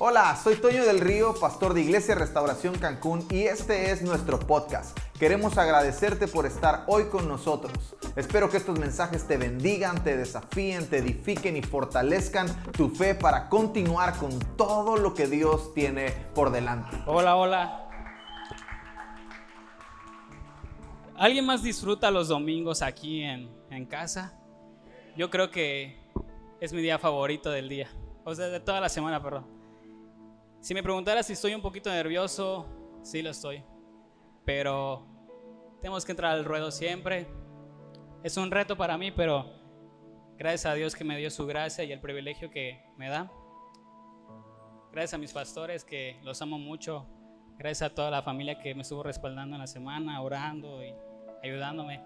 Hola, soy Toño del Río, pastor de Iglesia Restauración Cancún y este es nuestro podcast. Queremos agradecerte por estar hoy con nosotros. Espero que estos mensajes te bendigan, te desafíen, te edifiquen y fortalezcan tu fe para continuar con todo lo que Dios tiene por delante. Hola, hola. ¿Alguien más disfruta los domingos aquí en, en casa? Yo creo que es mi día favorito del día, o sea, de toda la semana, perdón. Si me preguntara si estoy un poquito nervioso, sí lo estoy. Pero tenemos que entrar al ruedo siempre. Es un reto para mí, pero gracias a Dios que me dio su gracia y el privilegio que me da. Gracias a mis pastores que los amo mucho. Gracias a toda la familia que me estuvo respaldando en la semana, orando y ayudándome.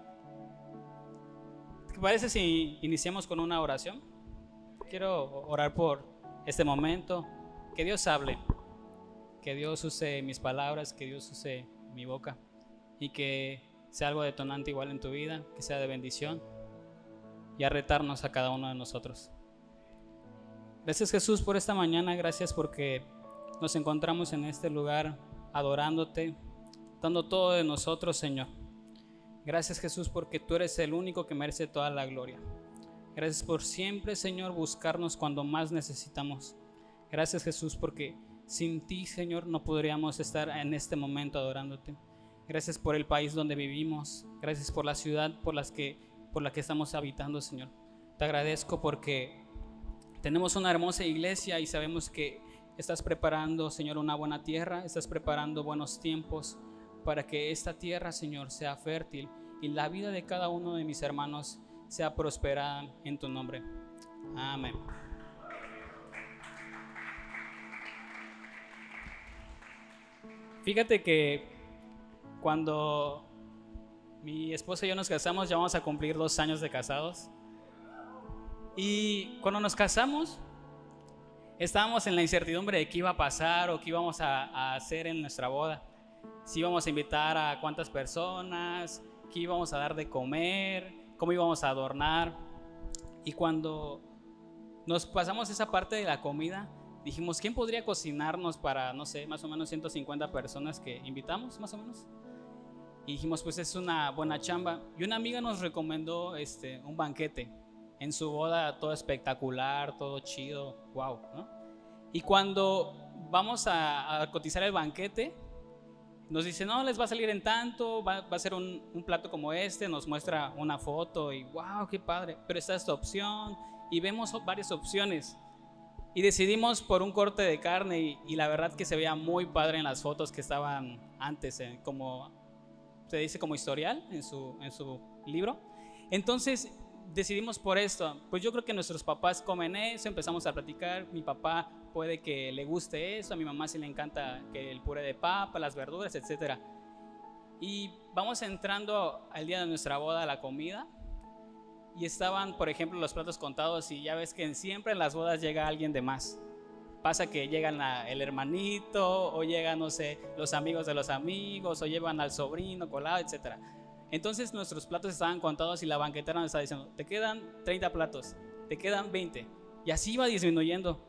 ¿Qué parece si iniciamos con una oración? Quiero orar por este momento. Que Dios hable, que Dios use mis palabras, que Dios use mi boca y que sea algo detonante igual en tu vida, que sea de bendición y a retarnos a cada uno de nosotros. Gracias Jesús por esta mañana, gracias porque nos encontramos en este lugar adorándote, dando todo de nosotros, Señor. Gracias Jesús porque tú eres el único que merece toda la gloria. Gracias por siempre, Señor, buscarnos cuando más necesitamos. Gracias Jesús porque sin ti, Señor, no podríamos estar en este momento adorándote. Gracias por el país donde vivimos. Gracias por la ciudad por, las que, por la que estamos habitando, Señor. Te agradezco porque tenemos una hermosa iglesia y sabemos que estás preparando, Señor, una buena tierra. Estás preparando buenos tiempos para que esta tierra, Señor, sea fértil y la vida de cada uno de mis hermanos sea prosperada en tu nombre. Amén. Fíjate que cuando mi esposa y yo nos casamos, ya vamos a cumplir dos años de casados. Y cuando nos casamos, estábamos en la incertidumbre de qué iba a pasar o qué íbamos a, hacer en nuestra boda. Si íbamos a invitar a cuántas personas, qué íbamos a dar de comer, cómo íbamos a adornar. Y cuando nos pasamos esa parte de la comida, dijimos, ¿quién podría cocinarnos para, no sé, más o menos 150 personas que invitamos, más o menos? Y dijimos, pues es una buena chamba. Y una amiga nos recomendó este, un banquete. En su boda todo espectacular, todo chido, wow, ¿no? Y cuando vamos a, cotizar el banquete, nos dice, no, les va a salir en tanto, va, va a ser un, un, plato como este, nos muestra una foto y wow, qué padre, pero está esta opción y vemos varias opciones. Y decidimos por un corte de carne y, la verdad que se veía muy padre en las fotos que estaban antes, eh, como se dice como historial en su, en su libro. Entonces decidimos por esto. Pues yo creo que nuestros papás comen eso, empezamos a platicar. Mi papá puede que le guste eso, a mi mamá sí le encanta que el puré de papa, las verduras, etc. Y vamos entrando al día de nuestra boda, la comida y estaban, por ejemplo, los platos contados y ya ves que siempre en las bodas llega alguien de más. Pasa que llegan el hermanito o llegan, no sé, los amigos de los amigos o llevan al sobrino colado, etc. Entonces nuestros platos estaban contados y la banquetera nos estaba diciendo, te quedan 30 platos, te quedan 20. Y así iba disminuyendo.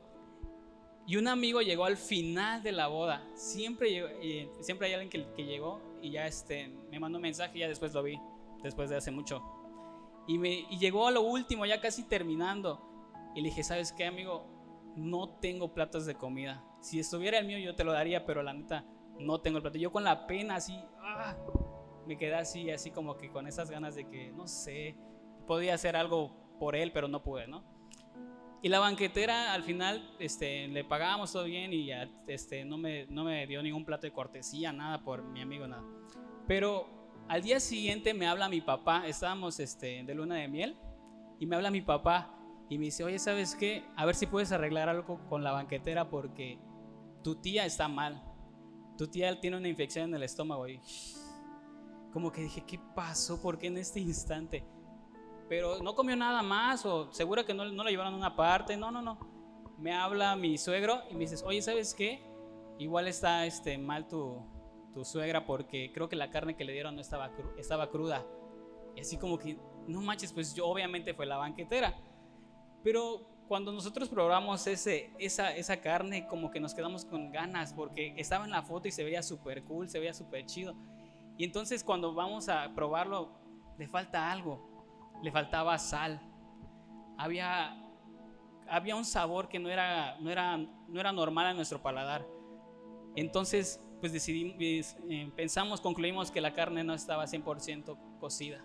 Y un amigo llegó al final de la boda. Siempre, siempre hay alguien que, que, llegó y ya este, me mandó un mensaje y ya después lo vi, después de hace mucho. Y, me, llegó a lo último, ya casi terminando. Y le dije, ¿sabes qué, amigo? No tengo platos de comida. Si estuviera el mío, yo te lo daría, pero la neta, no tengo el plato. Yo con la pena así, ¡ah! me quedé así, así como que con esas ganas de que, no sé, podía hacer algo por él, pero no pude, ¿no? Y la banquetera al final este, le pagábamos todo bien y este, no, me, no me dio ningún plato de cortesía, nada por mi amigo, nada. Pero al día siguiente me habla mi papá, estábamos este, de luna de miel, y me habla mi papá y me dice, oye, ¿sabes qué? A ver si puedes arreglar algo con la banquetera porque tu tía está mal. Tu tía tiene una infección en el estómago. Y como que dije, ¿qué pasó? ¿Por qué en este instante? Pero no comió nada más o seguro que no, no la llevaron a una parte. No, no, no. Me habla mi suegro y me dice, oye, ¿sabes qué? Igual está este, mal tu, tu suegra porque creo que la carne que le dieron no estaba, estaba cruda. Y así como que, no manches, pues yo obviamente fue la banquetera. Pero cuando nosotros probamos ese, esa, esa carne, como que nos quedamos con ganas, porque estaba en la foto y se veía súper cool, se veía súper chido. Y entonces cuando vamos a probarlo, le falta algo, le faltaba sal. Había, había un sabor que no era, no, era, no era normal en nuestro paladar. Entonces, pues decidimos, eh, pensamos, concluimos que la carne no estaba 100% cocida.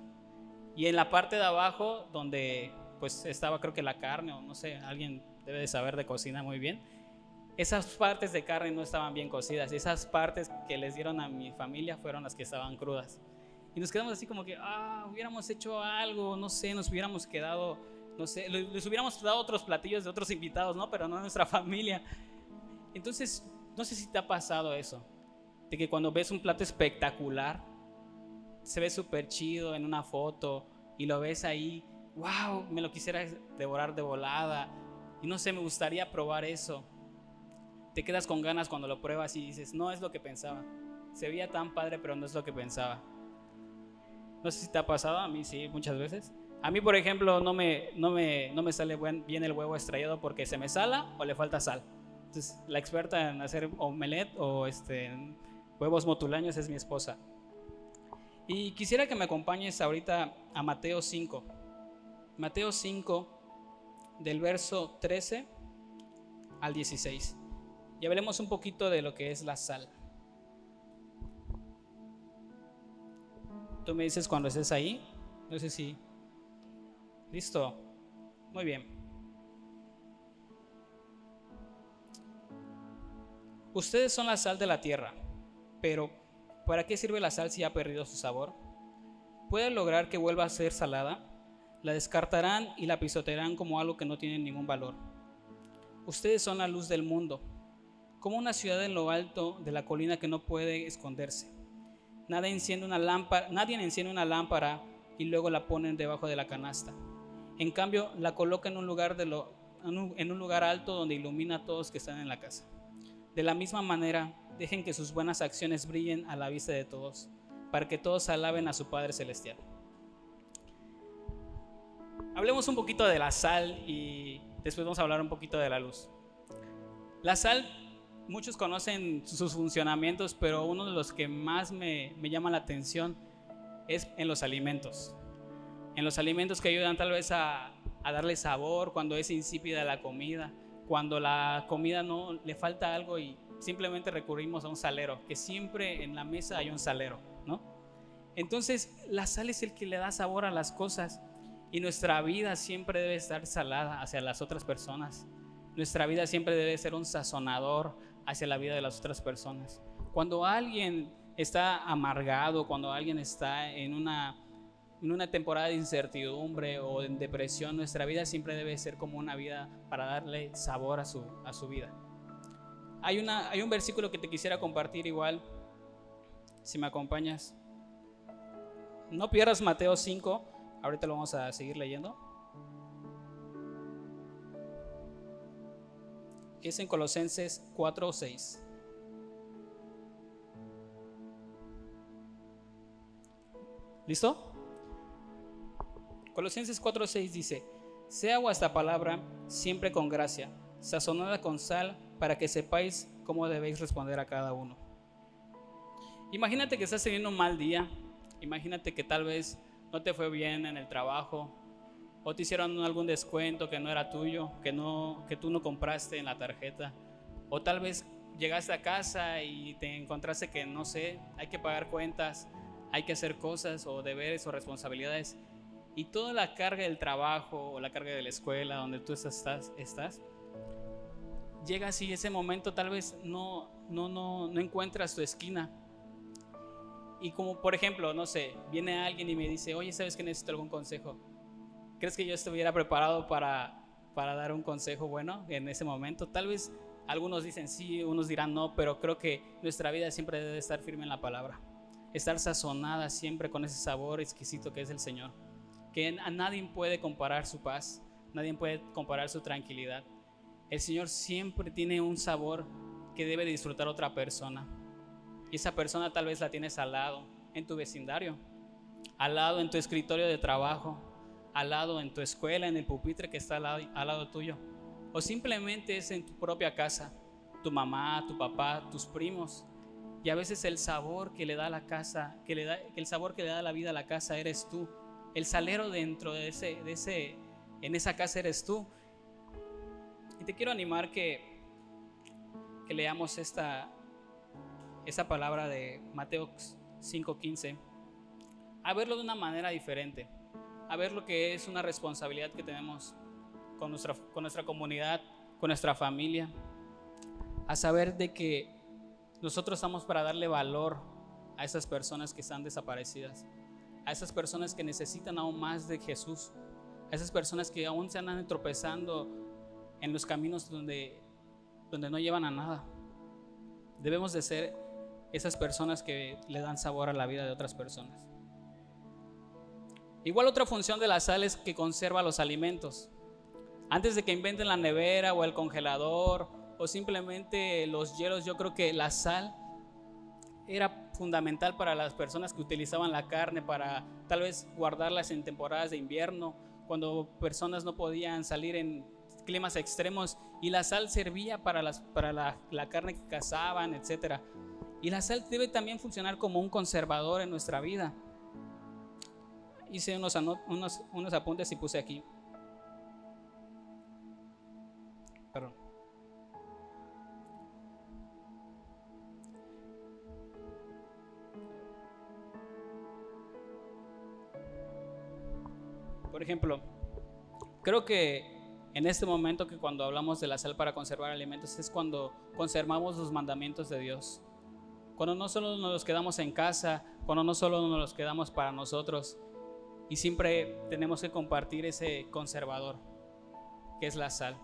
Y en la parte de abajo, donde pues estaba creo que la carne o no sé, alguien debe de saber de cocina muy bien. Esas partes de carne no estaban bien cocidas esas partes que les dieron a mi familia fueron las que estaban crudas. Y nos quedamos así como que, ah, hubiéramos hecho algo, no sé, nos hubiéramos quedado, no sé, les hubiéramos dado otros platillos de otros invitados, ¿no? Pero no a nuestra familia. Entonces, no sé si te ha pasado eso, de que cuando ves un plato espectacular, se ve súper chido en una foto y lo ves ahí wow, me lo quisiera devorar de volada. Y no sé, me gustaría probar eso. Te quedas con ganas cuando lo pruebas y dices, no es lo que pensaba. Se veía tan padre, pero no es lo que pensaba. No sé si te ha pasado, a mí sí, muchas veces. A mí, por ejemplo, no me, no me, no me sale bien el huevo estrellado porque se me sala o le falta sal. Entonces, la experta en hacer omelette o este, huevos motulaños es mi esposa. Y quisiera que me acompañes ahorita a Mateo 5. Mateo 5, del verso 13 al 16. Y hablemos un poquito de lo que es la sal. Tú me dices cuando estés ahí. No sé si. Listo. Muy bien. Ustedes son la sal de la tierra, pero ¿para qué sirve la sal si ha perdido su sabor? ¿Puede lograr que vuelva a ser salada? La descartarán y la pisotearán como algo que no tiene ningún valor. Ustedes son la luz del mundo, como una ciudad en lo alto de la colina que no puede esconderse. Nadie enciende una lámpara, enciende una lámpara y luego la ponen debajo de la canasta. En cambio, la coloca en un lugar alto donde ilumina a todos que están en la casa. De la misma manera, dejen que sus buenas acciones brillen a la vista de todos, para que todos alaben a su Padre Celestial. Hablemos un poquito de la sal y después vamos a hablar un poquito de la luz. La sal, muchos conocen sus funcionamientos, pero uno de los que más me, llama la atención es en los alimentos. En los alimentos que ayudan tal vez a, a darle sabor cuando es insípida la comida, cuando la comida no le falta algo y simplemente recurrimos a un salero, que siempre en la mesa hay un salero, ¿no? Entonces, la sal es el que le da sabor a las cosas. Y nuestra vida siempre debe estar salada hacia las otras personas. Nuestra vida siempre debe ser un sazonador hacia la vida de las otras personas. Cuando alguien está amargado, cuando alguien está en una, en una temporada de incertidumbre o en depresión, nuestra vida siempre debe ser como una vida para darle sabor a su, a su vida. Hay, una, hay un versículo que te quisiera compartir igual, si me acompañas. No pierdas Mateo 5, Ahorita lo vamos a seguir leyendo. Es en Colosenses 4 o 6. ¿Listo? Colosenses 4 6 dice, sea vuestra palabra siempre con gracia, sazonada con sal, para que sepáis cómo debéis responder a cada uno. Imagínate que estás teniendo un mal día, imagínate que tal vez no te fue bien en el trabajo o te hicieron algún descuento que no era tuyo, que, no, que tú no compraste en la tarjeta, o tal vez llegaste a casa y te encontraste que, no sé, hay que pagar cuentas, hay que hacer cosas o deberes o responsabilidades, y toda la carga del trabajo o la carga de la escuela donde tú estás, estás llega así ese momento tal vez no, no, no, no encuentras tu esquina y como por ejemplo, no sé, viene alguien y me dice, oye, ¿sabes que necesito algún consejo? ¿Crees que yo estuviera preparado para, para dar un consejo bueno en ese momento? Tal vez algunos dicen sí, unos dirán no, pero creo que nuestra vida siempre debe estar firme en la palabra. Estar sazonada siempre con ese sabor exquisito que es el Señor. Que a nadie puede comparar su paz, nadie puede comparar su tranquilidad. El Señor siempre tiene un sabor que debe disfrutar otra persona. Y esa persona tal vez la tienes al lado, en tu vecindario, al lado en tu escritorio de trabajo, al lado en tu escuela, en el pupitre que está al lado, al lado tuyo. O simplemente es en tu propia casa, tu mamá, tu papá, tus primos. Y a veces el sabor que le da la casa, que le da, el sabor que le da la vida a la casa eres tú. El salero dentro de ese, de ese, en esa casa eres tú. Te quiero animar que, que leamos esta, esta palabra de Mateo 5:15, a verlo de una manera diferente, a ver lo que es una responsabilidad que tenemos con nuestra, con nuestra comunidad, con nuestra familia, a saber de que nosotros estamos para darle valor a esas personas que están desaparecidas, a esas personas que necesitan aún más de Jesús, a esas personas que aún se andan tropezando en los caminos donde, donde no llevan a nada. Debemos de ser esas personas que le dan sabor a la vida de otras personas. Igual otra función de la sal es que conserva los alimentos. Antes de que inventen la nevera o el congelador o simplemente los hielos, yo creo que la sal era fundamental para las personas que utilizaban la carne para tal vez guardarlas en temporadas de invierno, cuando personas no podían salir en climas extremos y la sal servía para, las, para la, la carne que cazaban, etc. Y la sal debe también funcionar como un conservador en nuestra vida. Hice unos, unos, unos apuntes y puse aquí. Perdón. Por ejemplo, creo que en este momento que cuando hablamos de la sal para conservar alimentos es cuando conservamos los mandamientos de Dios. Cuando no solo nos quedamos en casa, cuando no solo nos quedamos para nosotros, y siempre tenemos que compartir ese conservador, que es la sal.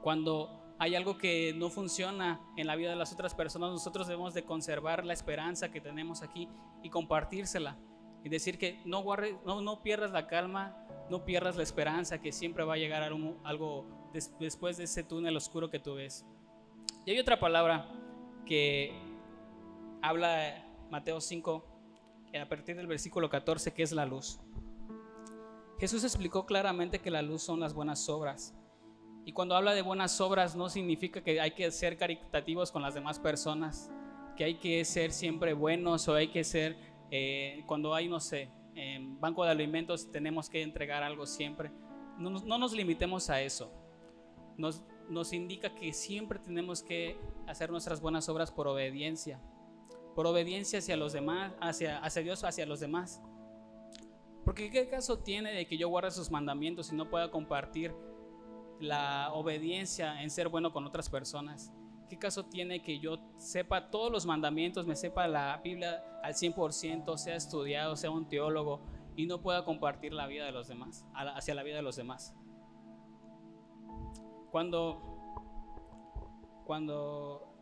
Cuando hay algo que no funciona en la vida de las otras personas, nosotros debemos de conservar la esperanza que tenemos aquí y compartírsela. Y decir que no, no, no pierdas la calma, no pierdas la esperanza, que siempre va a llegar algo después de ese túnel oscuro que tú ves. Y hay otra palabra que habla Mateo 5, a partir del versículo 14, que es la luz. Jesús explicó claramente que la luz son las buenas obras. Y cuando habla de buenas obras no significa que hay que ser caritativos con las demás personas, que hay que ser siempre buenos o hay que ser, eh, cuando hay, no sé, en banco de alimentos tenemos que entregar algo siempre. No, no nos limitemos a eso. Nos, nos indica que siempre tenemos que hacer nuestras buenas obras por obediencia por obediencia hacia los demás, hacia, hacia Dios, hacia los demás. Porque ¿qué caso tiene de que yo guarde sus mandamientos y no pueda compartir la obediencia en ser bueno con otras personas? ¿Qué caso tiene que yo sepa todos los mandamientos, me sepa la Biblia al 100%, sea estudiado, sea un teólogo y no pueda compartir la vida de los demás, hacia la vida de los demás? Cuando, cuando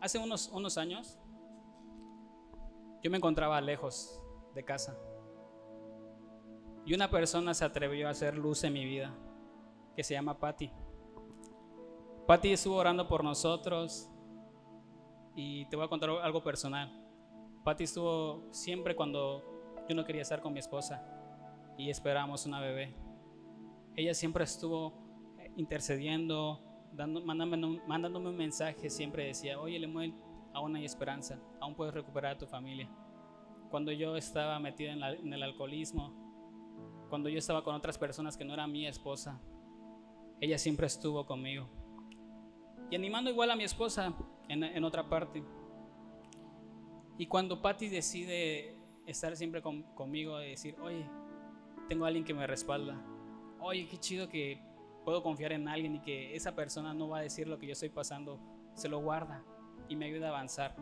hace unos, unos años, yo me encontraba lejos de casa. Y una persona se atrevió a hacer luz en mi vida, que se llama Patty. Patty estuvo orando por nosotros y te voy a contar algo personal. Patty estuvo siempre cuando yo no quería estar con mi esposa y esperábamos una bebé. Ella siempre estuvo intercediendo, dando, mandándome, un mensaje, siempre decía, oye Lemuel, aún hay esperanza, aún puedes recuperar a tu familia. Cuando yo estaba metida en, el alcoholismo, cuando yo estaba con otras personas que no eran mi esposa, ella siempre estuvo conmigo. Y animando igual a mi esposa en, otra parte. Y cuando Patty decide estar siempre conmigo y decir, oye, tengo a alguien que me respalda. Oye, qué chido que puedo confiar en alguien y que esa persona no va a decir lo que yo estoy pasando, se lo guarda y me ayuda a avanzar.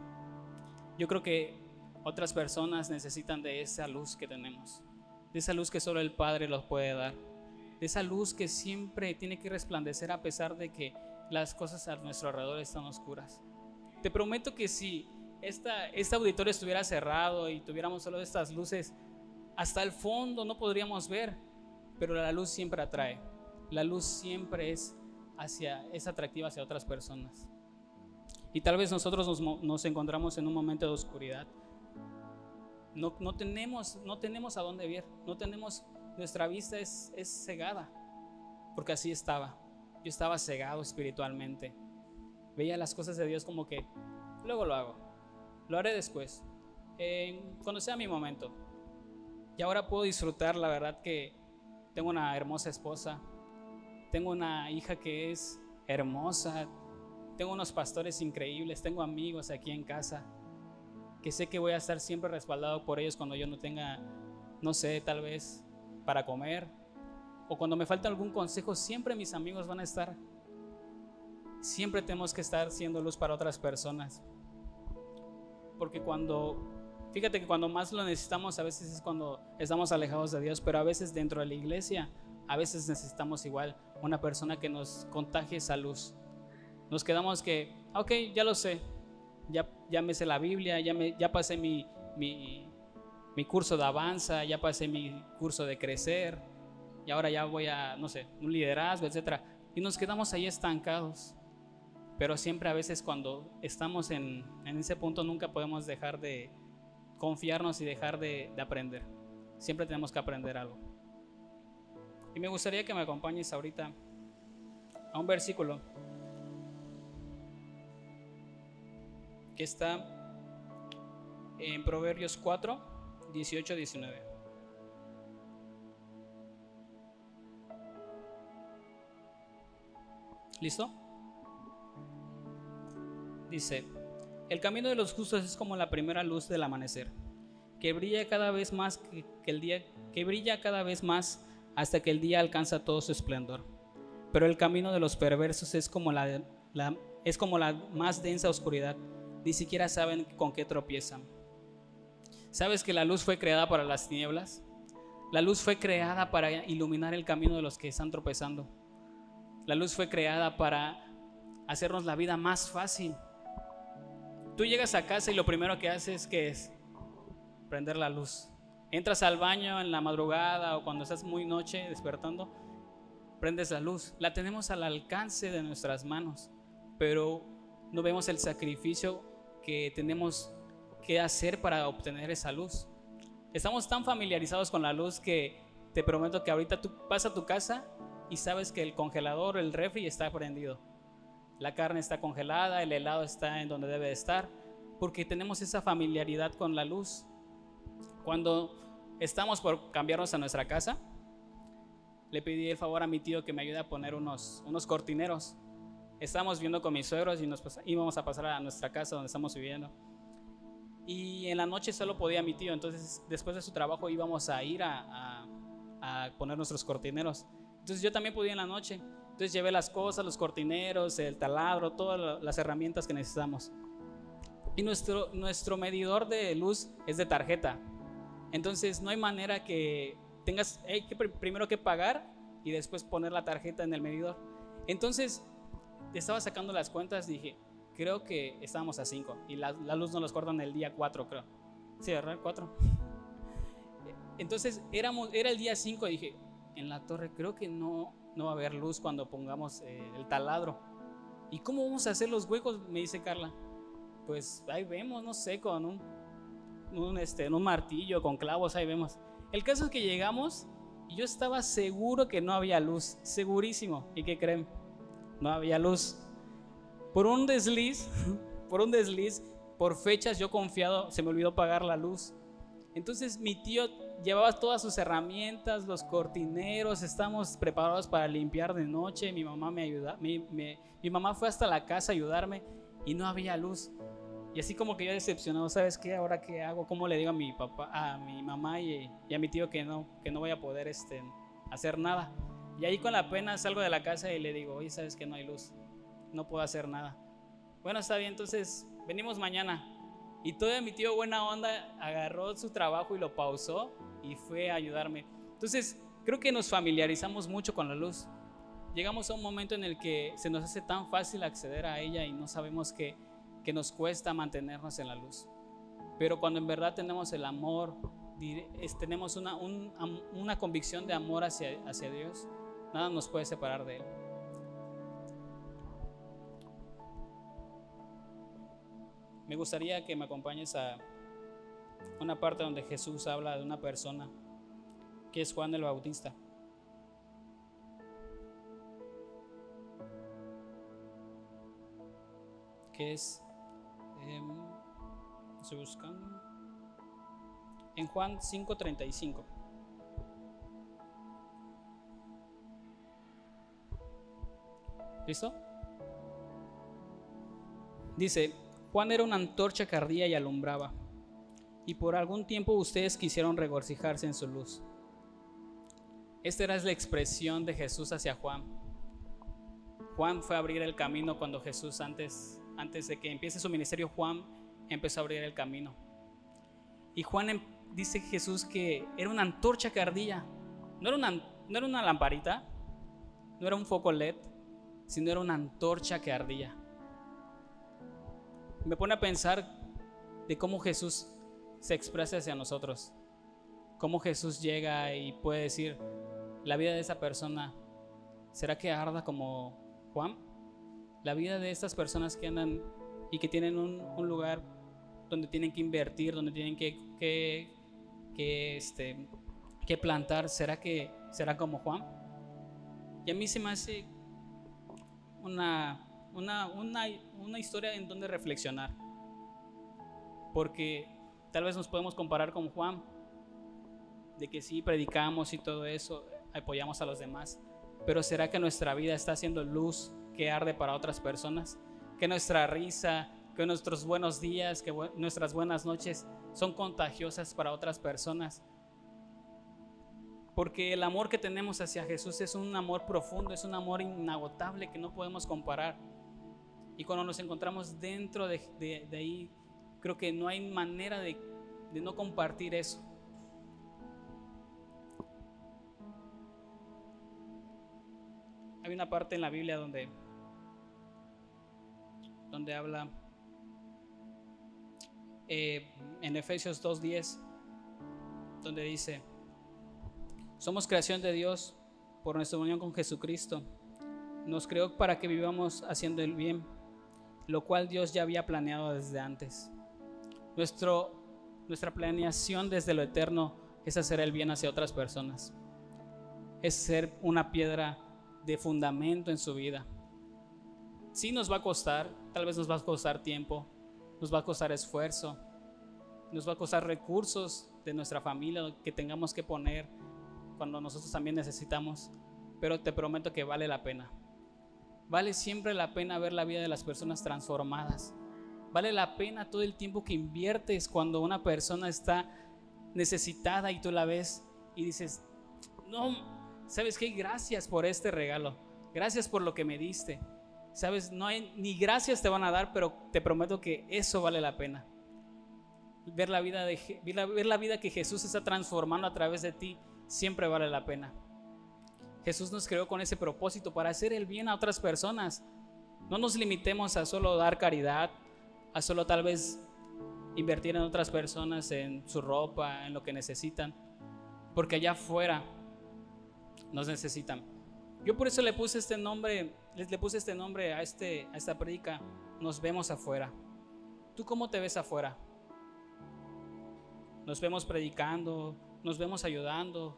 Yo creo que otras personas necesitan de esa luz que tenemos, de esa luz que solo el Padre los puede dar, de esa luz que siempre tiene que resplandecer a pesar de que las cosas a nuestro alrededor están oscuras. Te prometo que si esta, este auditorio estuviera cerrado y tuviéramos solo estas luces, hasta el fondo no podríamos ver, pero la luz siempre atrae. La luz siempre es hacia es atractiva hacia otras personas. Y tal vez nosotros nos, encontramos en un momento de oscuridad. No, no, tenemos, no tenemos a dónde ver, no tenemos nuestra vista es, es cegada, porque así estaba. Yo estaba cegado espiritualmente. Veía las cosas de Dios como que luego lo hago, lo haré después, cuando sea mi momento. Y ahora puedo disfrutar, la verdad que tengo una hermosa esposa, tengo una hija que es hermosa, tengo unos pastores increíbles, tengo amigos aquí en casa, que sé que voy a estar siempre respaldado por ellos cuando yo no tenga, no sé, tal vez para comer, o cuando me falta algún consejo, siempre mis amigos van a estar. Siempre tenemos que estar siendo luz para otras personas. Porque cuando, fíjate que cuando más lo necesitamos a veces es cuando estamos alejados de Dios, pero a veces dentro de la iglesia, a veces necesitamos igual una persona que nos contagie esa luz. Nos quedamos que, ok, ya lo sé, ya, ya me sé la Biblia, ya, me, ya pasé mi, mi, mi curso de avanza, ya pasé mi curso de crecer, ahora ya voy a, no sé, un liderazgo, etcétera. Y nos quedamos ahí estancados. Pero siempre a veces cuando estamos en, en ese punto nunca podemos dejar de confiarnos y dejar de, de aprender. Siempre tenemos que aprender algo. Y me gustaría que me acompañes ahorita a un versículo que está en Proverbios 4, 18, 19. ¿Listo? Dice, el camino de los justos es como la primera luz del amanecer, que brilla cada vez más que, el día, que brilla cada vez más hasta que el día alcanza todo su esplendor. Pero el camino de los perversos es como la, la es como la más densa oscuridad, ni siquiera saben con qué tropiezan. ¿Sabes que la luz fue creada para las tinieblas? La luz fue creada para iluminar el camino de los que están tropezando. La luz fue creada para hacernos la vida más fácil. Tú llegas a casa y lo primero que haces es prender la luz. Entras al baño en la madrugada o cuando estás muy noche despertando, prendes la luz. La tenemos al alcance de nuestras manos, pero no vemos el sacrificio que tenemos que hacer para obtener esa luz. Estamos tan familiarizados con la luz que te prometo que ahorita tú vas a tu casa y sabes que el congelador, el refri está prendido. La carne está congelada, el helado está en donde debe de estar, porque tenemos esa familiaridad con la luz. Cuando estamos por cambiarnos a nuestra casa, le pedí el favor a mi tío que me ayude a poner unos, unos cortineros. Estábamos viendo con mis suegros y nos íbamos a pasar a nuestra casa donde estamos viviendo. Y en la noche solo podía mi tío, entonces después de su trabajo íbamos a ir a, a poner nuestros cortineros. Entonces yo también podía en la noche. Entonces llevé las cosas, los cortineros, el taladro, todas las herramientas que necesitamos. Y nuestro, nuestro medidor de luz es de tarjeta. Entonces no hay manera que tengas que primero que pagar y después poner la tarjeta en el medidor. Entonces estaba sacando las cuentas dije, creo que estábamos a 5 y la, la, luz nos los cortan el día 4, creo. Sí, ¿verdad? 4. Entonces éramos, era el día 5 y dije, en la torre, creo que no, no va a haber luz cuando pongamos eh, el taladro. ¿Y cómo vamos a hacer los huecos? Me dice Carla. Pues ahí vemos, no sé, con un, un, este, un martillo, con clavos, ahí vemos. El caso es que llegamos y yo estaba seguro que no había luz, segurísimo. ¿Y qué creen? No había luz. Por un desliz, por un desliz, por fechas yo confiado, se me olvidó pagar la luz. Entonces mi tío llevaba todas sus herramientas, los cortineros, estamos preparados para limpiar de noche, mi mamá me ayuda, mi, mamá fue hasta la casa a ayudarme y no había luz. Y así como que yo decepcionado, ¿sabes qué? Ahora qué hago? ¿Cómo le digo a mi papá, a mi mamá y, a mi tío que no, que no voy a poder este, hacer nada? Y ahí con la pena salgo de la casa y le digo, oye, ¿sabes que no hay luz? No puedo hacer nada. Bueno, está bien, entonces venimos mañana. Y todo mi tío buena onda agarró su trabajo y lo pausó y fue a ayudarme. Entonces, creo que nos familiarizamos mucho con la luz. Llegamos a un momento en el que se nos hace tan fácil acceder a ella y no sabemos que, que nos cuesta mantenernos en la luz. Pero cuando en verdad tenemos el amor, tenemos una, una convicción de amor hacia, hacia Dios, nada nos puede separar de Él. Me gustaría que me acompañes a una parte donde Jesús habla de una persona que es Juan el Bautista. Que es... Em, estoy buscando. En Juan 5:35. ¿Listo? Dice, Juan era una antorcha que ardía y alumbraba, y por algún tiempo ustedes quisieron regocijarse en su luz. Esta era la expresión de Jesús hacia Juan. Juan fue a abrir el camino cuando Jesús antes, antes de que empiece su ministerio, Juan empezó a abrir el camino. Y Juan em, dice Jesús que era una antorcha que ardía. No era una, no era una lamparita, no era un foco LED, sino era una antorcha que ardía. Me pone a pensar de cómo Jesús se expresa hacia nosotros. Cómo Jesús llega y puede decir, la vida de esa persona, ¿será que arda como Juan? La vida de estas personas que andan y que tienen un, lugar donde tienen que invertir, donde tienen que, que, que, este, que plantar, ¿será que será como Juan? Y a mí se me hace una, una, una, una historia en donde reflexionar. Porque tal vez nos podemos comparar con Juan, de que sí predicamos y todo eso, apoyamos a los demás, pero ¿será que nuestra vida está haciendo luz que arde para otras personas? Que nuestra risa, que nuestros buenos días, que nuestras buenas noches son contagiosas para otras personas. Porque el amor que tenemos hacia Jesús es un amor profundo, es un amor inagotable que no podemos comparar. Y cuando nos encontramos dentro de, ahí, creo que no hay manera de, no compartir eso. Hay una parte en la Biblia donde, donde habla eh, en Efesios 2.10, donde dice, somos creación de Dios por nuestra unión con Jesucristo. Nos creó para que vivamos haciendo el bien, lo cual Dios ya había planeado desde antes. Nuestro, nuestra planeación desde lo eterno es hacer el bien hacia otras personas. Es ser una piedra de fundamento en su vida. Sí nos va a costar, tal vez nos va a costar tiempo, nos va a costar esfuerzo, nos va a costar recursos de nuestra familia que tengamos que poner cuando nosotros también necesitamos, pero te prometo que vale la pena. Vale siempre la pena ver la vida de las personas transformadas. Vale la pena todo el tiempo que inviertes cuando una persona está necesitada y tú la ves y dices, no, ¿sabes qué? Gracias por este regalo. Gracias por lo que me diste. ¿Sabes? No hay ni gracias te van a dar, pero te prometo que eso vale la pena. Ver la vida, de, ver la vida que Jesús está transformando a través de ti siempre vale la pena. Jesús nos creó con ese propósito para hacer el bien a otras personas. No nos limitemos a solo dar caridad, a solo tal vez invertir en otras personas, en su ropa, en lo que necesitan, porque allá afuera nos necesitan. Yo por eso le puse este nombre, le puse este nombre a, este, a esta predica, nos vemos afuera. ¿Tú cómo te ves afuera? Nos vemos predicando, nos vemos ayudando,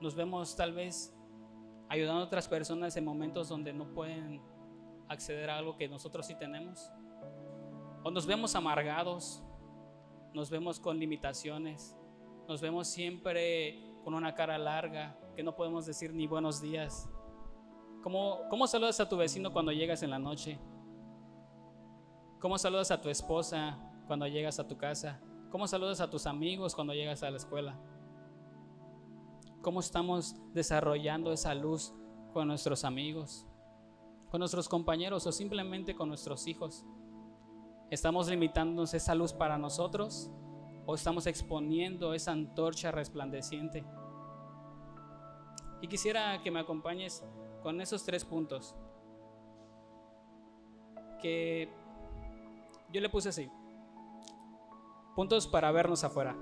nos vemos tal vez ayudando a otras personas en momentos donde no pueden acceder a algo que nosotros sí tenemos. O nos vemos amargados, nos vemos con limitaciones, nos vemos siempre con una cara larga, que no podemos decir ni buenos días. ¿Cómo, ¿Cómo saludas a tu vecino cuando llegas en la noche? ¿Cómo saludas a tu esposa cuando llegas a tu casa? ¿Cómo saludas a tus amigos cuando llegas a la escuela? ¿Cómo estamos desarrollando esa luz con nuestros amigos, con nuestros compañeros o simplemente con nuestros hijos? ¿Estamos limitándonos esa luz para nosotros o estamos exponiendo esa antorcha resplandeciente? Y quisiera que me acompañes con esos tres puntos. Que yo le puse así. Puntos para vernos afuera.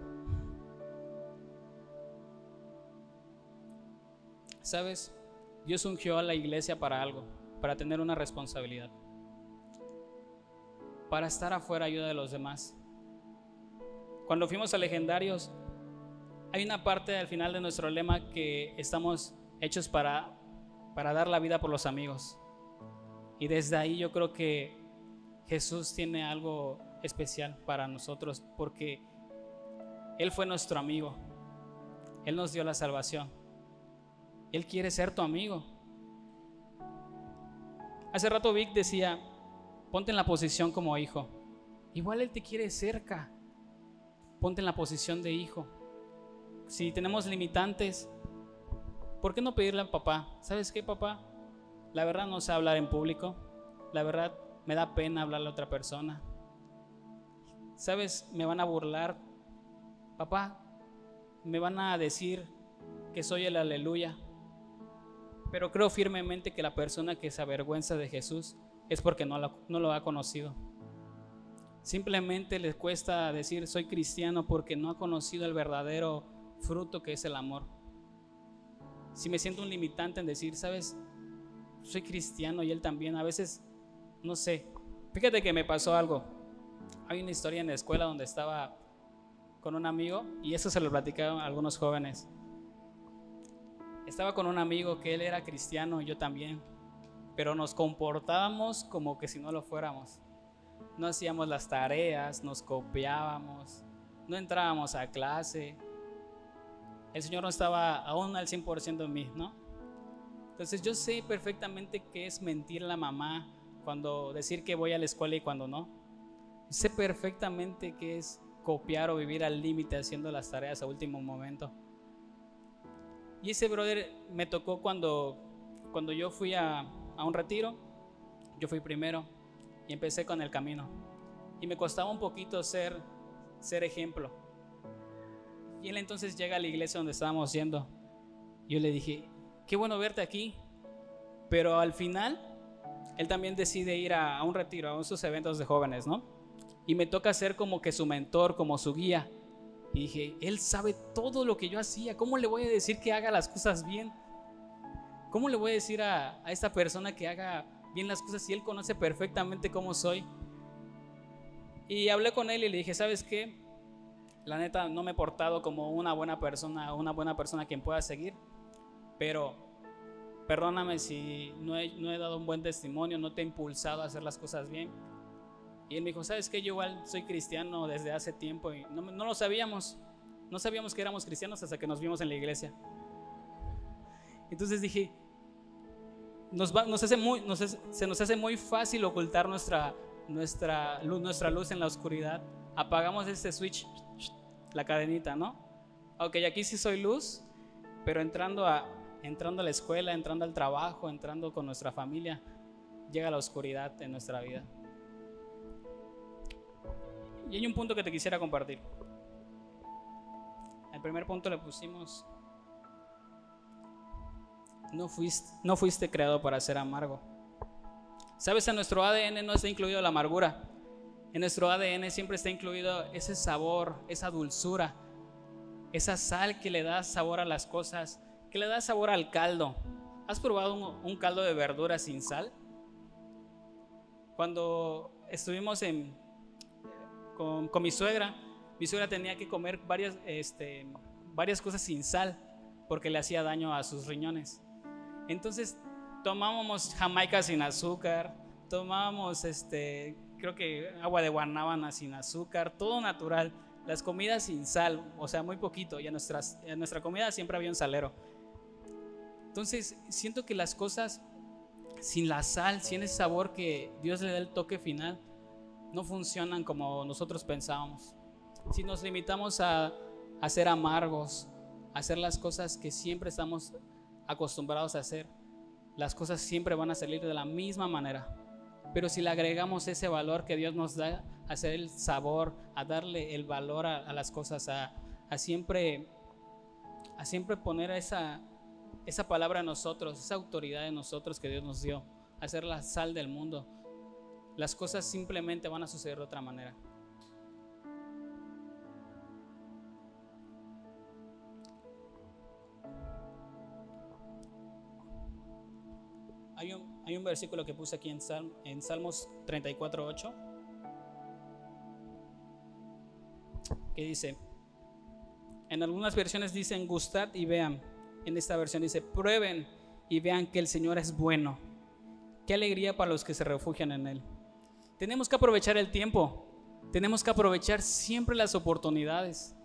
¿Sabes? Dios ungió a la iglesia para algo, para tener una responsabilidad. Para estar afuera ayuda de los demás. Cuando fuimos a legendarios, hay una parte al final de nuestro lema que estamos hechos para, para dar la vida por los amigos. Y desde ahí yo creo que Jesús tiene algo especial para nosotros porque Él fue nuestro amigo. Él nos dio la salvación. Él quiere ser tu amigo. Hace rato Vic decía, ponte en la posición como hijo. Igual Él te quiere cerca. Ponte en la posición de hijo. Si tenemos limitantes, ¿por qué no pedirle al papá? ¿Sabes qué, papá? La verdad no sé hablar en público. La verdad me da pena hablarle a otra persona. ¿Sabes? Me van a burlar. Papá, me van a decir que soy el aleluya. Pero creo firmemente que la persona que se avergüenza de Jesús es porque no lo, ha conocido. Simplemente le cuesta decir soy cristiano porque no ha conocido el verdadero fruto que es el amor. Si me siento un limitante en decir, sabes, soy cristiano y él también, a veces, no sé. Fíjate que me pasó algo. Hay una historia en la escuela donde estaba con un amigo y eso se lo platicaron algunos jóvenes. Estaba con un amigo que él era cristiano y yo también, pero nos comportábamos como que si no lo fuéramos. No hacíamos las tareas, nos copiábamos, no entrábamos a clase. El Señor no estaba aún al 100% en mí, ¿no? Entonces yo sé perfectamente qué es mentir la mamá cuando decir que voy a la escuela y cuando no. Sé perfectamente qué es copiar o vivir al límite haciendo las tareas a último momento. Y ese brother me tocó cuando, cuando yo fui a, a un retiro, yo fui primero y empecé con el camino. Y me costaba un poquito ser, ser ejemplo. Y él entonces llega a la iglesia donde estábamos yendo. Yo le dije, qué bueno verte aquí. Pero al final, él también decide ir a, a un retiro, a esos eventos de jóvenes, ¿no? Y me toca ser como que su mentor, como su guía. Y dije, Él sabe todo lo que yo hacía. ¿Cómo le voy a decir que haga las cosas bien? ¿Cómo le voy a decir a, a esta persona que haga bien las cosas si Él conoce perfectamente cómo soy? Y hablé con Él y le dije, ¿sabes qué? La neta, no me he portado como una buena persona, una buena persona quien pueda seguir. Pero perdóname si no he, no he dado un buen testimonio, no te he impulsado a hacer las cosas bien. Y él me dijo, ¿sabes qué? Yo igual soy cristiano desde hace tiempo y no, no lo sabíamos. No sabíamos que éramos cristianos hasta que nos vimos en la iglesia. Entonces dije, nos, va, nos hace muy, nos es, se nos hace muy fácil ocultar nuestra, nuestra, luz, nuestra luz en la oscuridad. Apagamos este switch, la cadenita, ¿no? Ok, aquí sí soy luz, pero entrando a, entrando a la escuela, entrando al trabajo, entrando con nuestra familia, llega la oscuridad en nuestra vida. Y hay un punto que te quisiera compartir. El primer punto le pusimos, no fuiste, no fuiste creado para ser amargo. Sabes, en nuestro ADN no está incluido la amargura. En nuestro ADN siempre está incluido ese sabor, esa dulzura, esa sal que le da sabor a las cosas, que le da sabor al caldo. ¿Has probado un, caldo de verduras sin sal? Cuando estuvimos en, con, con, mi suegra, mi suegra tenía que comer varias, este, varias cosas sin sal porque le hacía daño a sus riñones. Entonces tomábamos jamaica sin azúcar, tomábamos, este, creo que agua de guanábana sin azúcar, todo natural. Las comidas sin sal, o sea, muy poquito. Y en, nuestras, en nuestra comida siempre había un salero. Entonces, siento que las cosas sin la sal, sin ese sabor que Dios le da el toque final, no funcionan como nosotros pensábamos. Si nos limitamos a, a ser amargos, a hacer las cosas que siempre estamos acostumbrados a hacer, las cosas siempre van a salir de la misma manera. Pero si le agregamos ese valor que Dios nos da, a hacer el sabor, a darle el valor a, las cosas, a, a, siempre, a siempre poner esa, esa palabra en nosotros, esa autoridad en nosotros que Dios nos dio, a ser la sal del mundo, las cosas simplemente van a suceder de otra manera. Hay un, versículo que puse aquí en, Salm, en Salmos 34.8 que dice, En algunas versiones dicen gustad y vean. En esta versión dice prueben y vean que el Señor es bueno. Qué alegría para los que se refugian en Él. Tenemos que aprovechar el tiempo. Tenemos que aprovechar siempre las oportunidades.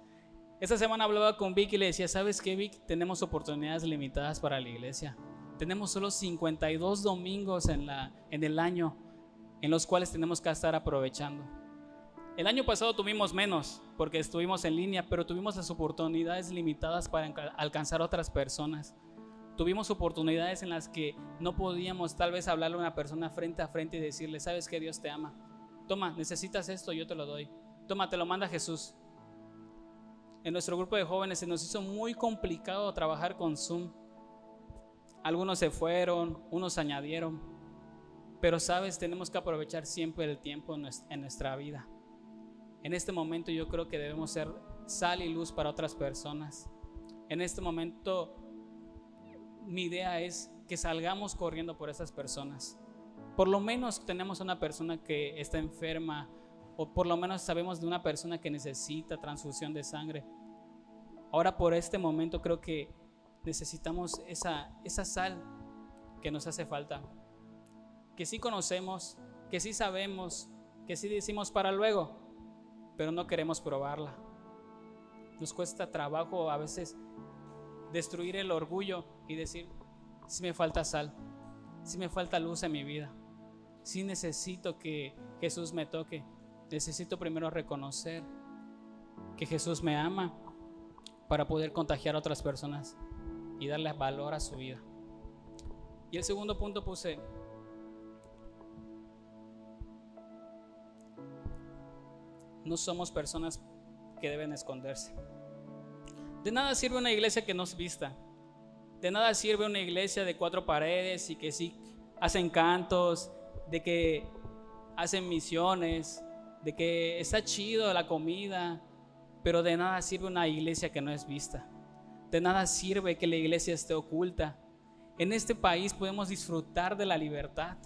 Esta semana hablaba con Vic y le decía, ¿sabes qué Vic? Tenemos oportunidades limitadas para la iglesia. Tenemos solo 52 domingos en, la, en el año en los cuales tenemos que estar aprovechando. El año pasado tuvimos menos porque estuvimos en línea, pero tuvimos las oportunidades limitadas para alcanzar a otras personas. Tuvimos oportunidades en las que no podíamos tal vez hablarle a una persona frente a frente y decirle, sabes que Dios te ama. Toma, necesitas esto, yo te lo doy. Toma, te lo manda Jesús. En nuestro grupo de jóvenes se nos hizo muy complicado trabajar con Zoom. Algunos se fueron, unos añadieron. Pero sabes, tenemos que aprovechar siempre el tiempo en nuestra vida. En este momento yo creo que debemos ser sal y luz para otras personas. En este momento mi idea es que salgamos corriendo por esas personas. Por lo menos tenemos una persona que está enferma o por lo menos sabemos de una persona que necesita transfusión de sangre. Ahora por este momento creo que necesitamos esa, esa sal que nos hace falta. Que sí conocemos, que sí sabemos, que sí decimos para luego, pero no queremos probarla. Nos cuesta trabajo a veces destruir el orgullo y decir, si me falta sal, si me falta luz en mi vida, si necesito que Jesús me toque, necesito primero reconocer que Jesús me ama para poder contagiar a otras personas y darle valor a su vida. Y el segundo punto puse, no somos personas que deben esconderse. De nada sirve una iglesia que no es vista. De nada sirve una iglesia de cuatro paredes y que sí hacen cantos, de que hacen misiones, de que está chido la comida, pero de nada sirve una iglesia que no es vista. De nada sirve que la iglesia esté oculta. En este país podemos disfrutar de la libertad.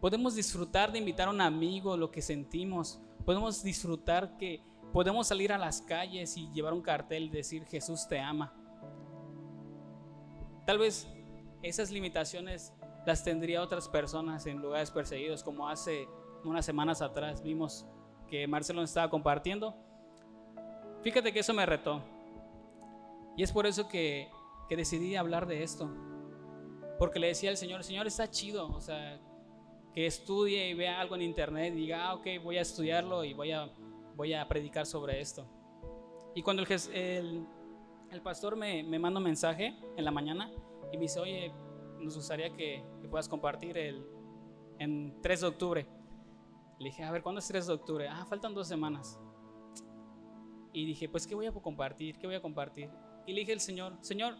Podemos disfrutar de invitar a un amigo lo que sentimos podemos disfrutar que podemos salir a las calles y llevar un cartel y decir Jesús te ama. Tal vez esas limitaciones las tendría otras personas en lugares perseguidos, como hace unas semanas atrás vimos que Marcelo estaba compartiendo. Fíjate que eso me retó. Y es por eso que, que decidí hablar de esto. Porque le decía al Señor, Señor, está chido. O sea, que estudie y vea algo en internet y diga, ah, ok, voy a estudiarlo y voy a, voy a predicar sobre esto. Y cuando el, el, pastor me, me, manda mensaje en la mañana y me dice, oye, nos gustaría que, puedas compartir el, en 3 de octubre. Le dije, a ver, ¿cuándo es 3 de octubre? Ah, faltan dos semanas. Y dije, pues, ¿qué voy a compartir? ¿Qué voy a compartir? Y le dije al Señor, Señor,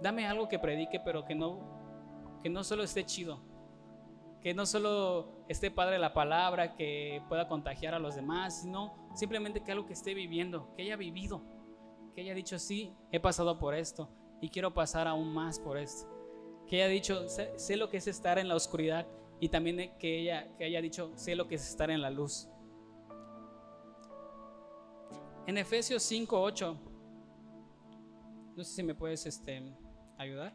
dame algo que predique, pero que no, que no solo esté chido, que no solo esté padre la palabra, que pueda contagiar a los demás, sino simplemente que algo que esté viviendo, que haya vivido, que haya dicho, sí, he pasado por esto y quiero pasar aún más por esto. Que haya dicho, sé, lo que es estar en la oscuridad y también que, ella, que haya dicho, sé lo que es estar en la luz. En Efesios 5:8, no sé si me puedes este, ayudar.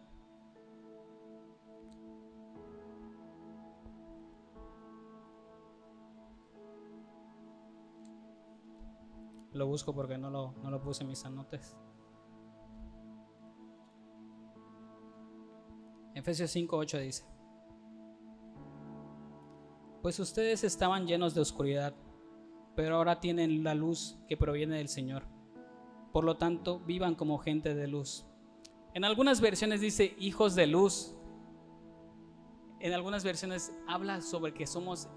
Lo busco porque no lo, no lo puse en mis anotes. Efesios 5:8 dice, pues ustedes estaban llenos de oscuridad, pero ahora tienen la luz que proviene del Señor. Por lo tanto, vivan como gente de luz. En algunas versiones dice hijos de luz. En algunas versiones habla sobre que somos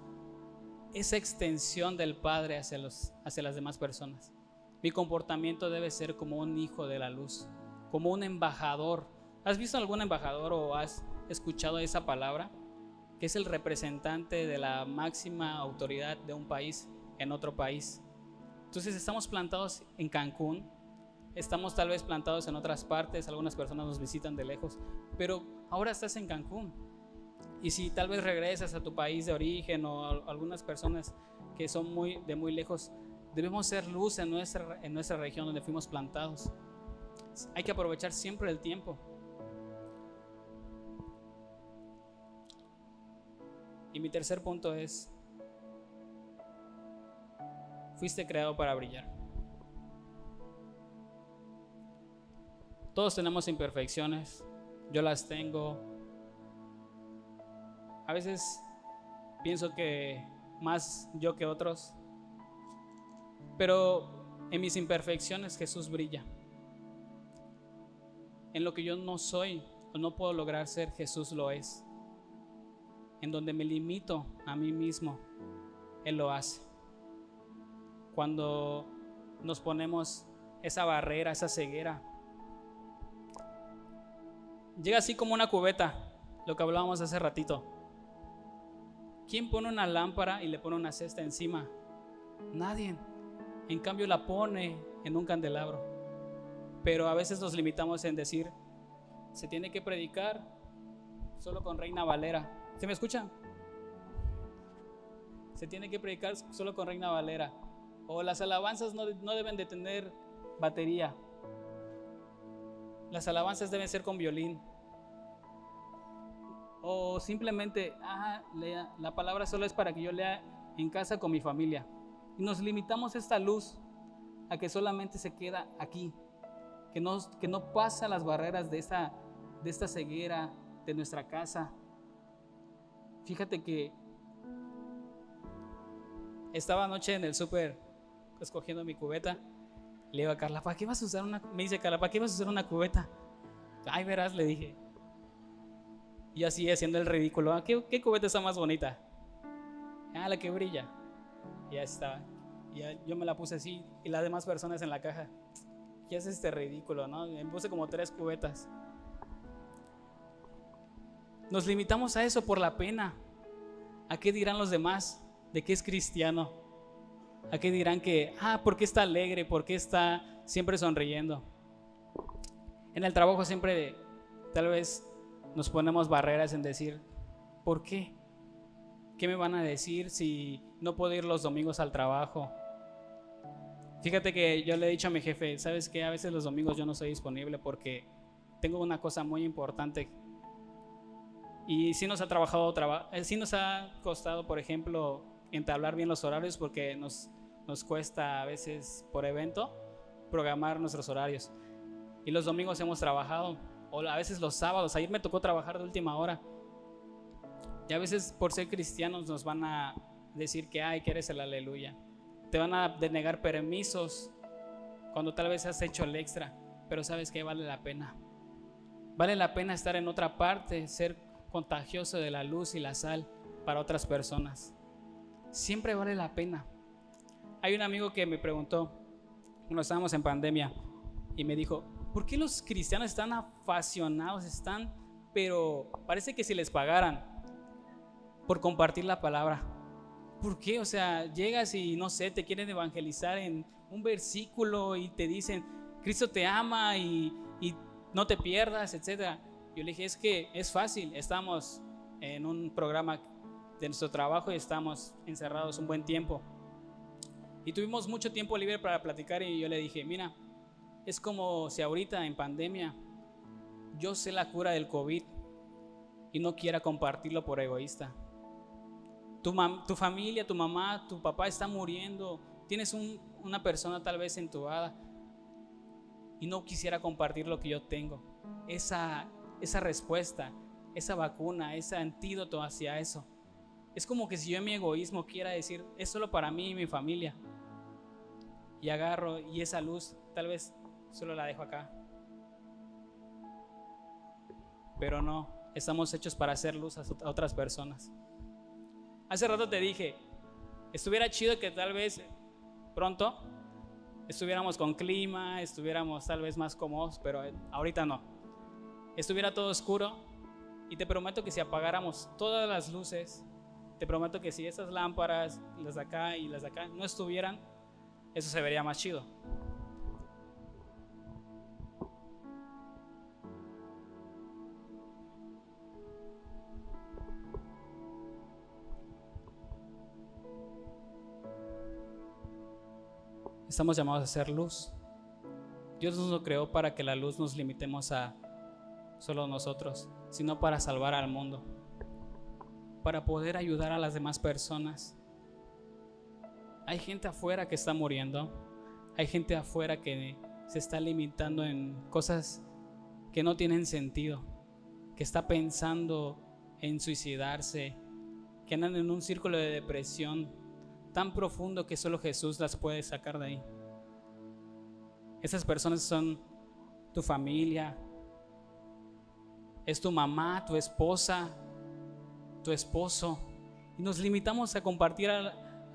esa extensión del Padre hacia, los, hacia las demás personas. Mi comportamiento debe ser como un hijo de la luz, como un embajador. ¿Has visto algún embajador o has escuchado esa palabra? Que es el representante de la máxima autoridad de un país en otro país. Entonces estamos plantados en Cancún, estamos tal vez plantados en otras partes, algunas personas nos visitan de lejos, pero ahora estás en Cancún y si tal vez regresas a tu país de origen o algunas personas que son muy de muy lejos, Debemos ser luz en nuestra, en nuestra región donde fuimos plantados. Hay que aprovechar siempre el tiempo. Y mi tercer punto es, fuiste creado para brillar. Todos tenemos imperfecciones, yo las tengo. A veces pienso que más yo que otros, pero en mis imperfecciones Jesús brilla. En lo que yo no soy o no puedo lograr ser, Jesús lo es. En donde me limito a mí mismo, Él lo hace. Cuando nos ponemos esa barrera, esa ceguera, llega así como una cubeta, lo que hablábamos hace ratito. ¿Quién pone una lámpara y le pone una cesta encima? Nadie. En cambio la pone en un candelabro. Pero a veces nos limitamos en decir, se tiene que predicar solo con Reina Valera. ¿Se me escucha? Se tiene que predicar solo con Reina Valera. O las alabanzas no, no deben de tener batería. Las alabanzas deben ser con violín. O simplemente, ah, la palabra solo es para que yo lea en casa con mi familia. Y nos limitamos esta luz a que solamente se queda aquí, que no, que no pasa las barreras de esta, de esta ceguera de nuestra casa. Fíjate que estaba anoche en el súper escogiendo mi cubeta. Le digo a Carla, ¿para qué vas a usar una? Me dice Carla, ¿para qué vas a usar una cubeta? Ay, verás, le dije. Y así haciendo el ridículo. Ah, ¿Qué, ¿Qué, cubeta está más bonita? Ah, la que brilla. Y ya está. Y yo me la puse así. Y las demás personas en la caja. ¿Qué es este ridículo? ¿no? Me puse como tres cubetas. Nos limitamos a eso por la pena. ¿A qué dirán los demás de que es cristiano? ¿A qué dirán que, ah, ¿por qué está alegre? ¿Por qué está siempre sonriendo? En el trabajo siempre tal vez nos ponemos barreras en decir, ¿por qué? ¿Qué me van a decir si no puedo ir los domingos al trabajo? Fíjate que yo le he dicho a mi jefe, ¿sabes qué? A veces los domingos yo no soy disponible porque tengo una cosa muy importante. Y sí nos ha trabajado, eh, sí nos ha costado, por ejemplo, entablar bien los horarios porque nos, nos cuesta a veces por evento programar nuestros horarios. Y los domingos hemos trabajado o a veces los sábados. Ayer me tocó trabajar de última hora. Y a veces por ser cristianos nos van a decir que, ay, que eres el aleluya. Te van a denegar permisos cuando tal vez has hecho el extra, pero sabes que vale la pena. Vale la pena estar en otra parte, ser contagioso de la luz y la sal para otras personas. Siempre vale la pena. Hay un amigo que me preguntó, cuando estábamos en pandemia, y me dijo, ¿Por qué los cristianos están apasionados? Están, pero parece que si les pagaran por compartir la palabra. ¿Por qué? O sea, llegas y no sé, te quieren evangelizar en un versículo y te dicen, Cristo te ama y, y no te pierdas, etc. Yo le dije, es que es fácil, estamos en un programa de nuestro trabajo y estamos encerrados un buen tiempo. Y tuvimos mucho tiempo libre para platicar y yo le dije, mira, es como si ahorita en pandemia yo sé la cura del COVID y no quiera compartirlo por egoísta. Tu, familia, tu mamá, tu papá está muriendo, tienes una persona tal vez entubada y no quisiera compartir lo que yo tengo. Esa, esa respuesta, esa vacuna, ese antídoto hacia eso. Es como que si yo en mi egoísmo quiera decir, es solo para mí y mi familia. Y agarro y esa luz tal vez solo la dejo acá. Pero no, estamos hechos para hacer luz a otras personas. Hace rato te dije, estuviera chido que tal vez pronto estuviéramos con clima, estuviéramos tal vez más cómodos, pero ahorita no. Estuviera todo oscuro y te prometo que si apagáramos todas las luces, te prometo que si esas lámparas, las de acá y las de acá, no estuvieran, eso se vería más chido. Estamos llamados a ser luz. Dios nos lo creó para que la luz nos limitemos a solo nosotros, sino para salvar al mundo, para poder ayudar a las demás personas. Hay gente afuera que está muriendo, hay gente afuera que se está limitando en cosas que no tienen sentido, que está pensando en suicidarse, que andan en un círculo de depresión tan profundo que solo Jesús las puede sacar de ahí. Esas personas son tu familia, es tu mamá, tu esposa, tu esposo. Y nos limitamos a compartir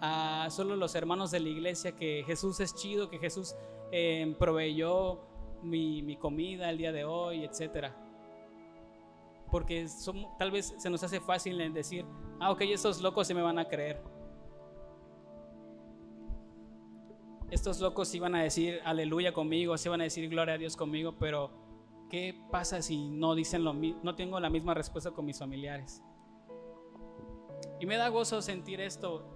a, solo los hermanos de la iglesia que Jesús es chido, que Jesús eh, proveyó mi, mi, comida el día de hoy, etcétera. Porque tal vez se nos hace fácil decir, ah, ok, estos locos se me van a creer. Estos locos iban a decir aleluya conmigo, se iban a decir gloria a Dios conmigo, pero ¿qué pasa si no dicen lo mismo? No tengo la misma respuesta con mis familiares. Y me da gozo sentir esto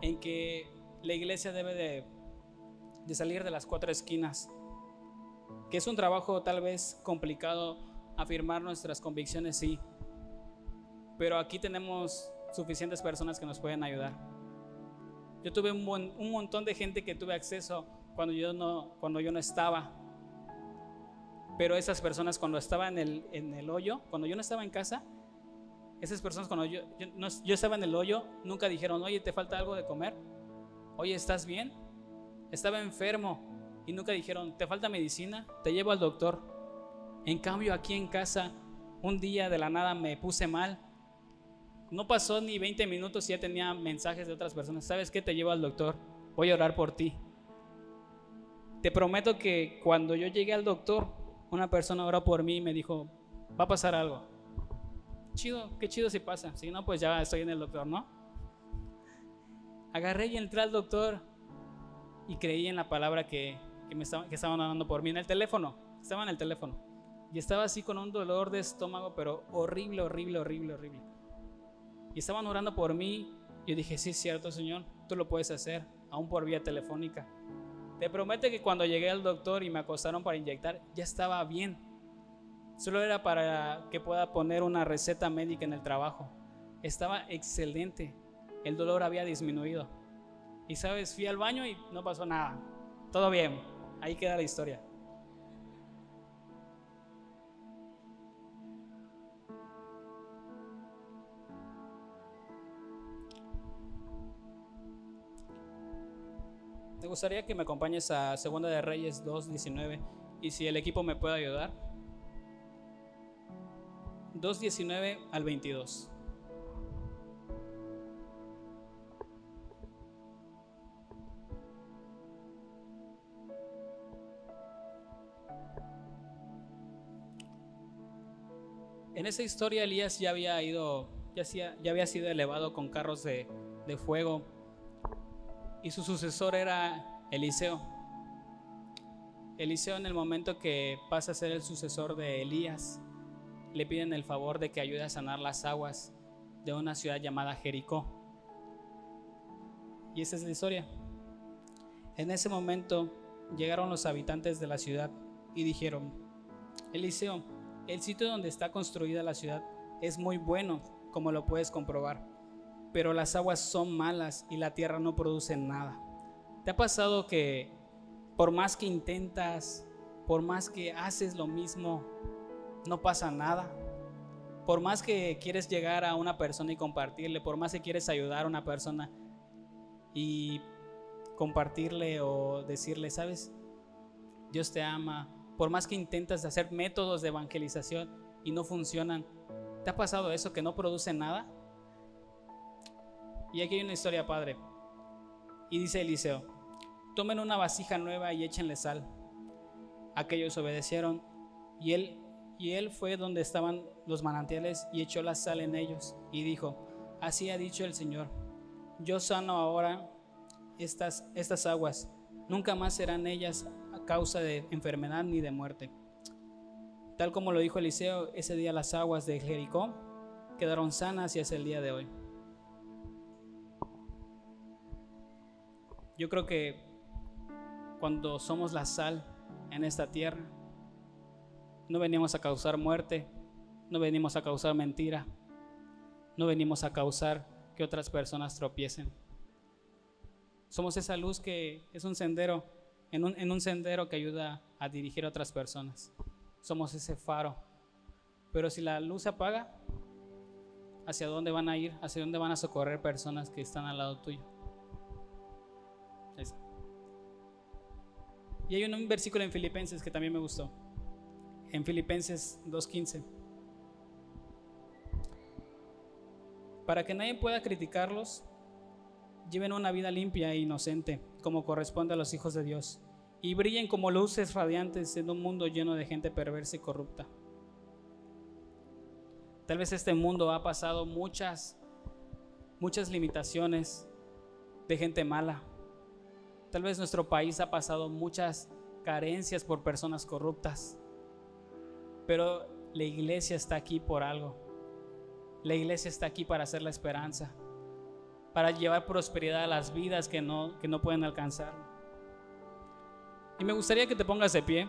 en que la iglesia debe de, salir de las cuatro esquinas, que es un trabajo tal vez complicado afirmar nuestras convicciones, sí, pero aquí tenemos suficientes personas que nos pueden ayudar. Yo tuve un, un, montón de gente que tuve acceso cuando yo no, cuando yo no estaba. Pero esas personas cuando estaba en el, en el hoyo, cuando yo no estaba en casa, esas personas cuando yo, yo, yo estaba en el hoyo, nunca dijeron, oye, ¿te falta algo de comer? Oye, ¿estás bien? Estaba enfermo y nunca dijeron, ¿te falta medicina? Te llevo al doctor. En cambio, aquí en casa, un día de la nada me puse mal no pasó ni 20 minutos y ya tenía mensajes de otras personas. ¿Sabes qué? Te llevo al doctor. Voy a orar por ti. Te prometo que cuando yo llegué al doctor, una persona oró por mí y me dijo, va a pasar algo. Chido, qué chido si pasa. Si no, pues ya estoy en el doctor, ¿no? Agarré y entré al doctor y creí en la palabra que, me estaban, que estaban hablando por mí en el teléfono. Estaba en el teléfono. Y estaba así con un dolor de estómago, pero horrible, horrible, horrible, horrible y estaban orando por mí. Yo dije, sí, es cierto, Señor, tú lo puedes hacer, aún por vía telefónica. Te prometo que cuando llegué al doctor y me acostaron para inyectar, ya estaba bien. Solo era para que pueda poner una receta médica en el trabajo. Estaba excelente. El dolor había disminuido. Y sabes, fui al baño y no pasó nada. Todo bien. Ahí queda la historia. Gustaría que me acompañes a Segunda de Reyes 2.19 y si el equipo me puede ayudar. 2.19 al 22. En esa historia Elías ya había ido, ya, había sido elevado con carros de fuego y su sucesor era Eliseo. Eliseo en el momento que pasa a ser el sucesor de Elías, le piden el favor de que ayude a sanar las aguas de una ciudad llamada Jericó. Y esa es la historia. En ese momento llegaron los habitantes de la ciudad y dijeron, Eliseo, el sitio donde está construida la ciudad es muy bueno, como lo puedes comprobar pero las aguas son malas y la tierra no produce nada. ¿Te ha pasado que por más que intentas, por más que haces lo mismo, no pasa nada? Por más que quieres llegar a una persona y compartirle, por más que quieres ayudar a una persona y compartirle o decirle, ¿sabes? Dios te ama. Por más que intentas hacer métodos de evangelización y no funcionan, ¿te ha pasado eso que no produce nada? Y aquí hay una historia, padre. Y dice Eliseo, tomen una vasija nueva y échenle sal. Aquellos obedecieron y él, y él fue donde estaban los manantiales y echó la sal en ellos y dijo, así ha dicho el Señor, yo sano ahora estas, estas aguas, nunca más serán ellas a causa de enfermedad ni de muerte. Tal como lo dijo Eliseo, ese día las aguas de Jericó quedaron sanas y es el día de hoy. Yo creo que cuando somos la sal en esta tierra. No venimos a causar muerte, no venimos a causar mentira, no venimos a causar que otras personas tropiecen. Somos esa luz que es un sendero, en un, en un sendero que ayuda a dirigir a otras personas. Somos ese faro. Pero si la luz se apaga, ¿hacia dónde van a ir? ¿Hacia dónde van a socorrer personas que están al lado tuyo? Y hay un versículo en Filipenses que también me gustó. En Filipenses 2.15. Para que nadie pueda criticarlos, lleven una vida limpia e inocente, como corresponde a los hijos de Dios, y brillen como luces radiantes en un mundo lleno de gente perversa y corrupta. Tal vez este mundo ha pasado muchas, muchas limitaciones de gente mala. Tal vez nuestro país ha pasado muchas carencias por personas corruptas. Pero la iglesia está aquí por algo. La iglesia está aquí para hacer la esperanza, para llevar prosperidad a las vidas que no, que no pueden alcanzar. Y me gustaría que te pongas de pie.